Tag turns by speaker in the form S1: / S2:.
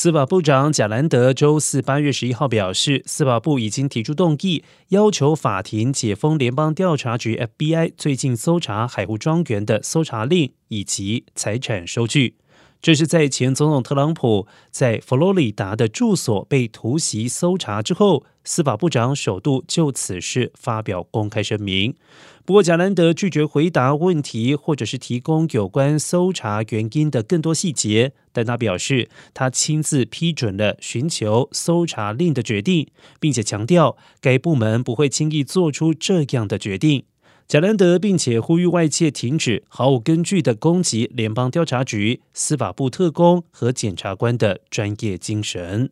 S1: 司法部长贾兰德周四八月十一号表示，司法部已经提出动议，要求法庭解封联邦调查局 （FBI） 最近搜查海湖庄园的搜查令以及财产收据。这是在前总统特朗普在佛罗里达的住所被突袭搜查之后，司法部长首度就此事发表公开声明。不过，贾兰德拒绝回答问题，或者是提供有关搜查原因的更多细节。但他表示，他亲自批准了寻求搜查令的决定，并且强调该部门不会轻易做出这样的决定。贾兰德并且呼吁外界停止毫无根据的攻击联邦调查局、司法部特工和检察官的专业精神。